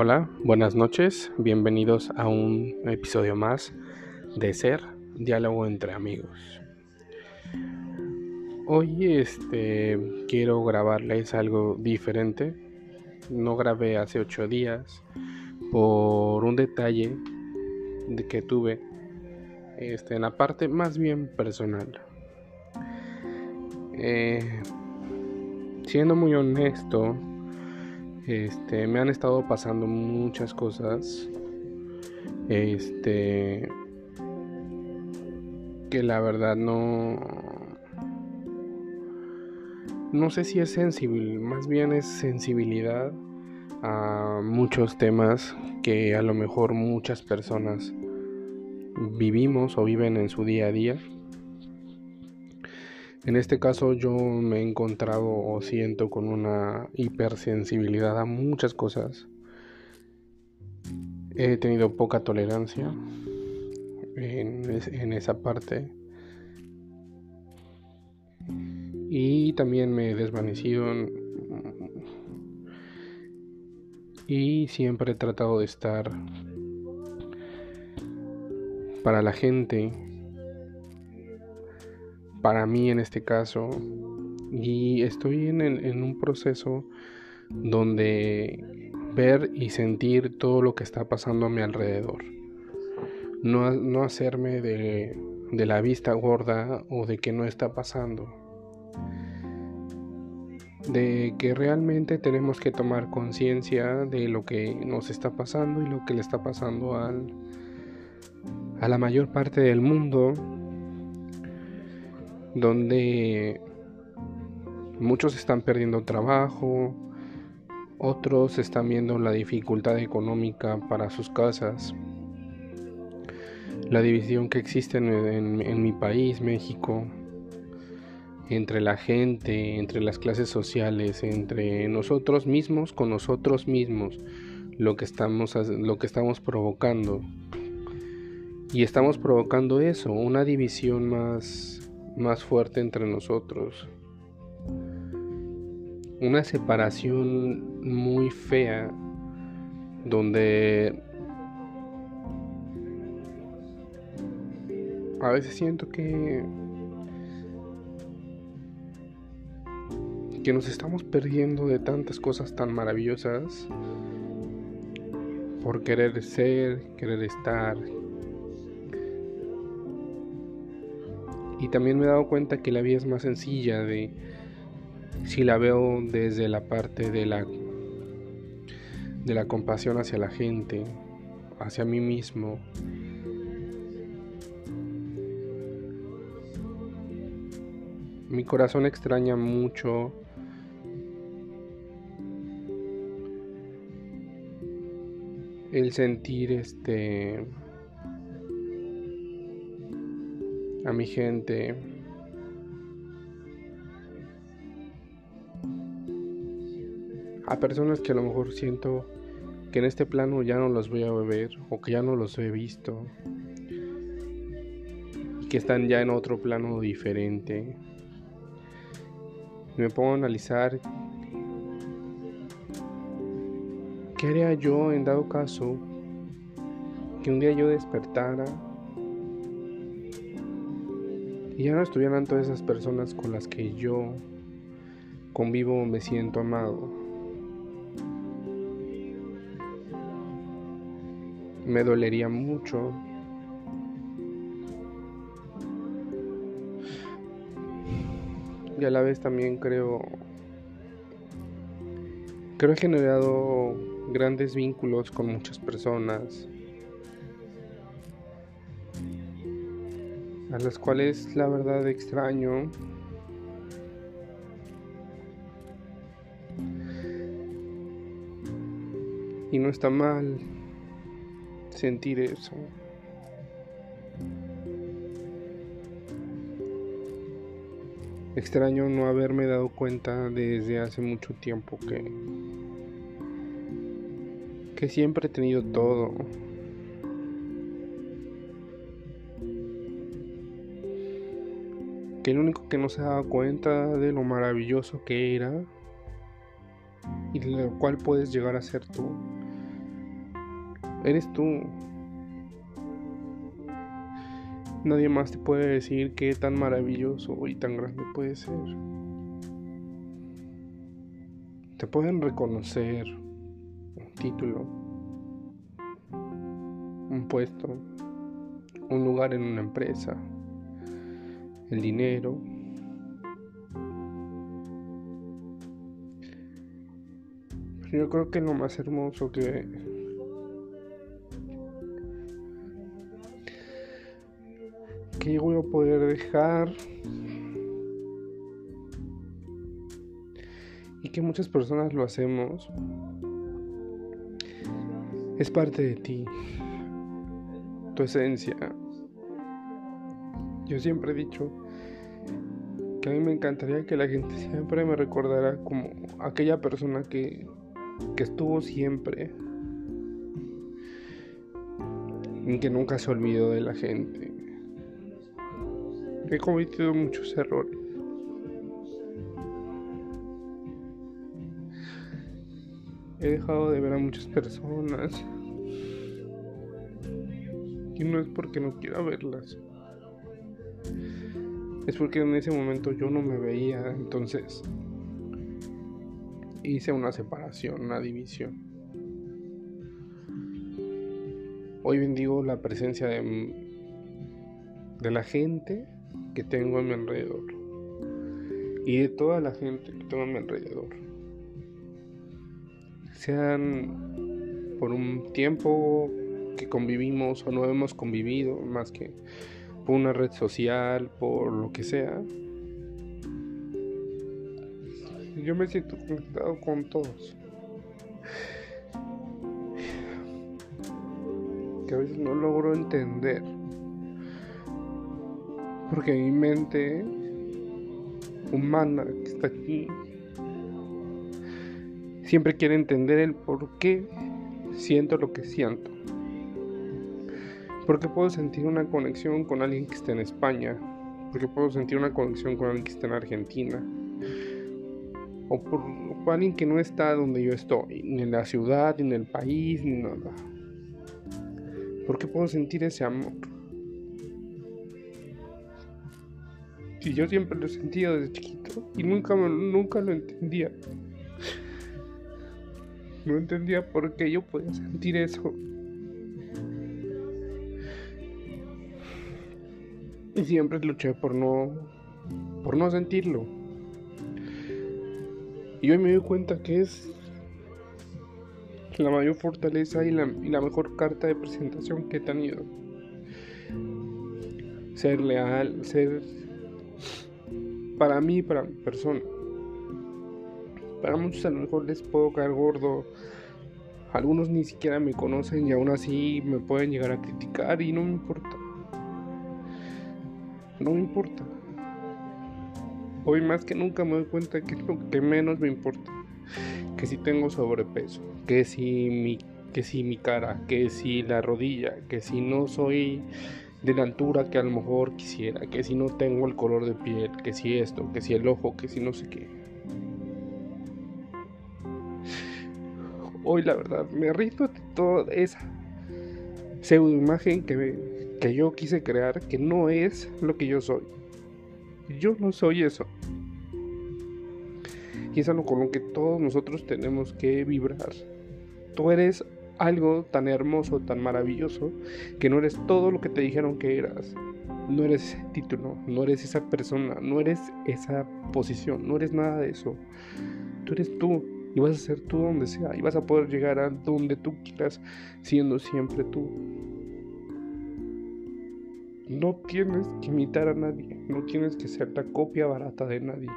Hola, buenas noches, bienvenidos a un episodio más de Ser, diálogo entre amigos. Hoy este quiero grabarles algo diferente. No grabé hace ocho días por un detalle de que tuve este, en la parte más bien personal. Eh, siendo muy honesto, este, me han estado pasando muchas cosas. Este, que la verdad no no sé si es sensible, más bien es sensibilidad a muchos temas que a lo mejor muchas personas vivimos o viven en su día a día. En este caso yo me he encontrado o siento con una hipersensibilidad a muchas cosas. He tenido poca tolerancia en, esa parte. Y también me he desvanecido. Y siempre he tratado de estar para la gente, para mí en este caso, y estoy en, en un proceso donde ver y sentir todo lo que está pasando a mi alrededor. No, no hacerme de, de la vista gorda o de que no está pasando de que realmente tenemos que tomar conciencia de lo que nos está pasando y lo que le está pasando al, a la mayor parte del mundo, donde muchos están perdiendo trabajo, otros están viendo la dificultad económica para sus casas, la división que existe en, mi país, México, entre la gente, entre las clases sociales, entre nosotros mismos con nosotros mismos, lo que estamos, lo que estamos provocando. Y estamos provocando eso, una división más, más fuerte entre nosotros. Una separación muy fea donde a veces siento que que nos estamos perdiendo de tantas cosas tan maravillosas por querer ser, querer estar. Y también me he dado cuenta que la vida es más sencilla de si la veo desde la parte de la de la compasión hacia la gente, hacia mí mismo. Mi corazón extraña mucho el sentir este a mi gente. A personas que a lo mejor siento que en este plano ya no los voy a ver o que ya no los he visto. Y que están ya en otro plano diferente. Me pongo a analizar ¿Qué haría yo en dado caso que un día yo despertara y ya no estuvieran todas esas personas con las que yo convivo me siento amado? Me dolería mucho. Y a la vez también creo creo que he generado grandes vínculos con muchas personas, a las cuales la verdad extraño. Y no está mal sentir eso. Extraño no haberme dado cuenta desde hace mucho tiempo que que siempre he tenido todo. Que el único que no se daba cuenta de lo maravilloso que era y de lo cual puedes llegar a ser tú Eres tú. Nadie más te puede decir qué tan maravilloso y tan grande puede ser. Te pueden reconocer un título, un puesto, un lugar en una empresa, el dinero. Yo creo que lo más hermoso que que voy a poder dejar y que muchas personas lo hacemos es parte de ti, tu esencia. Yo siempre he dicho que a mí me encantaría que la gente siempre me recordara como aquella persona que, que estuvo siempre y que nunca se olvidó de la gente. He cometido muchos errores. He dejado de ver a muchas personas. Y no es porque no quiera verlas. Es porque en ese momento yo no me veía. Entonces hice una separación, una división. Hoy bendigo la presencia de, la gente que tengo a mi alrededor y de toda la gente que tengo a mi alrededor. Sean por un tiempo que convivimos o no hemos convivido, más que por una red social, por lo que sea. Yo me siento conectado con todos. Que a veces no logro entender porque mi mente humana que está aquí siempre quiere entender el por qué siento lo que siento. Porque puedo sentir una conexión con alguien que está en España. Porque puedo sentir una conexión con alguien que está en Argentina. O por, alguien que no está donde yo estoy. Ni en la ciudad, ni en el país, ni nada. Porque puedo sentir ese amor. Y yo siempre lo he sentido desde chiquito y nunca, nunca lo entendía. No entendía por qué yo podía sentir eso. Y siempre luché por no, por no sentirlo. Y hoy me doy cuenta que es la mayor fortaleza y la, y la mejor carta de presentación que he tenido. Ser leal, ser para mí, para mi persona. Para muchos a lo mejor les puedo caer gordo. Algunos ni siquiera me conocen y aún así me pueden llegar a criticar y no me importa. No me importa. Hoy más que nunca me doy cuenta que es lo que menos me importa. Que si tengo sobrepeso, que si mi, que si mi cara, que si la rodilla, que si no soy de la altura que a lo mejor quisiera, que si no tengo el color de piel, que si esto, que si el ojo, que si no sé qué. Hoy la verdad me rito de toda esa pseudo imagen que, que yo quise crear, que no es lo que yo soy. Yo no soy eso. Y es algo con lo que todos nosotros tenemos que vibrar. Tú eres algo tan hermoso, tan maravilloso, que no eres todo lo que te dijeron que eras. No eres ese título, no eres esa persona, no eres esa posición, no eres nada de eso. Tú eres tú y vas a ser tú donde sea y vas a poder llegar a donde tú quieras siendo siempre tú. No tienes que imitar a nadie, no tienes que ser la copia barata de nadie.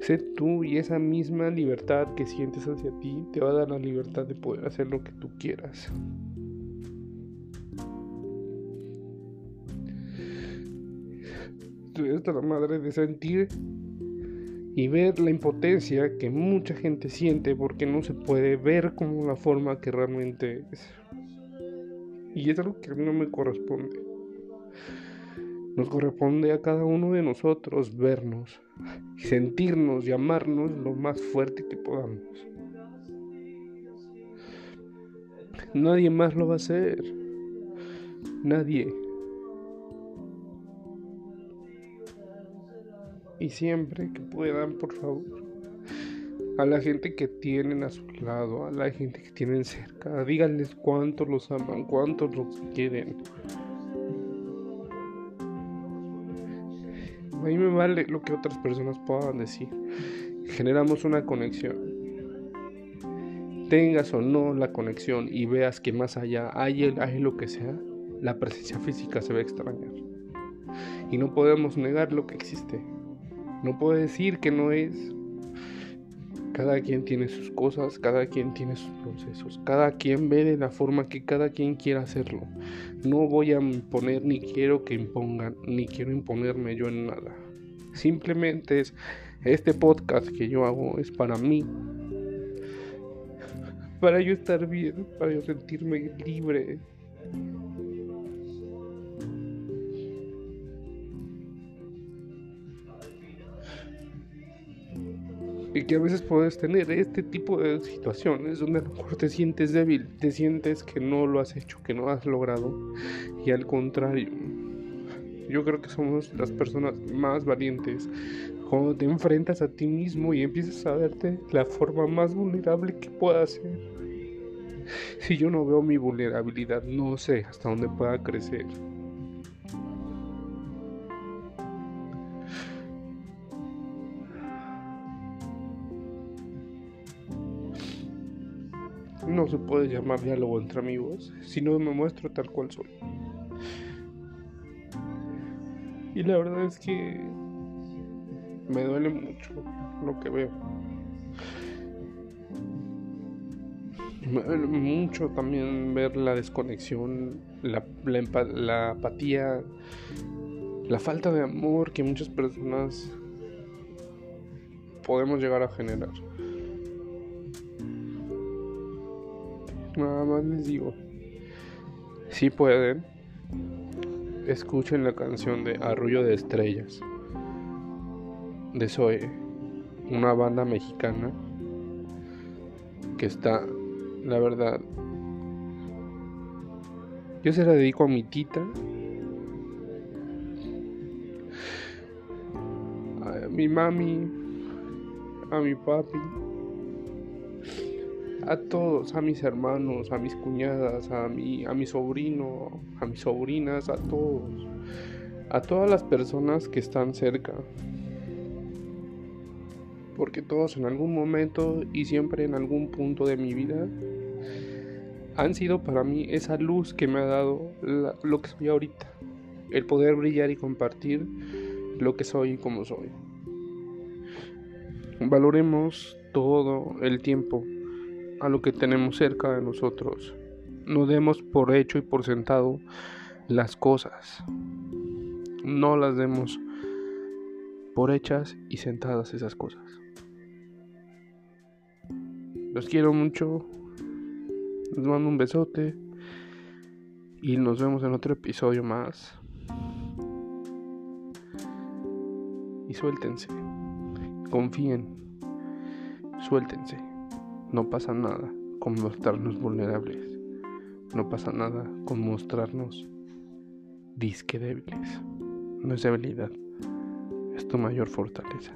Sé tú y esa misma libertad que sientes hacia ti te va a dar la libertad de poder hacer lo que tú quieras. Estoy la madre de sentir y ver la impotencia que mucha gente siente porque no se puede ver como la forma que realmente es. Y es algo que a mí no me corresponde. Nos corresponde a cada uno de nosotros vernos y sentirnos y amarnos lo más fuerte que podamos. Nadie más lo va a hacer. Nadie. Y siempre que puedan, por favor, a la gente que tienen a su lado, a la gente que tienen cerca, díganles cuánto los aman, cuánto los quieren. A mí me vale lo que otras personas puedan decir. Generamos una conexión. Tengas o no la conexión y veas que más allá hay, hay lo que sea, la presencia física se va a extrañar. Y no podemos negar lo que existe. No puedo decir que no es. Cada quien tiene sus cosas, cada quien tiene sus procesos, cada quien ve de la forma que cada quien quiera hacerlo. No voy a imponer ni quiero que impongan, ni quiero imponerme yo en nada. Simplemente es este podcast que yo hago es para mí. Para yo estar bien, para yo sentirme libre. Y que a veces puedes tener este tipo de situaciones donde a lo mejor te sientes débil, te sientes que no lo has hecho, que no has logrado y al contrario, yo creo que somos las personas más valientes cuando te enfrentas a ti mismo y empiezas a verte la forma más vulnerable que puedas ser. Si yo no veo mi vulnerabilidad, no sé hasta dónde pueda crecer. Se puede llamar diálogo entre amigos si no me muestro tal cual soy. Y la verdad es que me duele mucho lo que veo. Me duele mucho también ver la desconexión, la, la apatía, la falta de amor que muchas personas podemos llegar a generar. Nada más les digo, si pueden, escuchen la canción de Arrullo de Estrellas de Zoe, una banda mexicana que está, la verdad, yo se la dedico a mi tita, a mi mami, a mi papi a todos, a mis hermanos, a mis cuñadas, a mi, a sobrino, a mis sobrinas, a todos, a todas las personas que están cerca. Porque todos en algún momento y siempre en algún punto de mi vida han sido para mí esa luz que me ha dado lo que soy ahorita. El poder brillar y compartir lo que soy y como soy. Valoremos todo el tiempo a lo que tenemos cerca de nosotros. No demos por hecho y por sentado las cosas. No las demos por hechas y sentadas esas cosas. Los quiero mucho. Les mando un besote. Y nos vemos en otro episodio más. Y suéltense. Confíen. Suéltense. No pasa nada con mostrarnos vulnerables. No pasa nada con mostrarnos disque débiles. No es debilidad, es tu mayor fortaleza.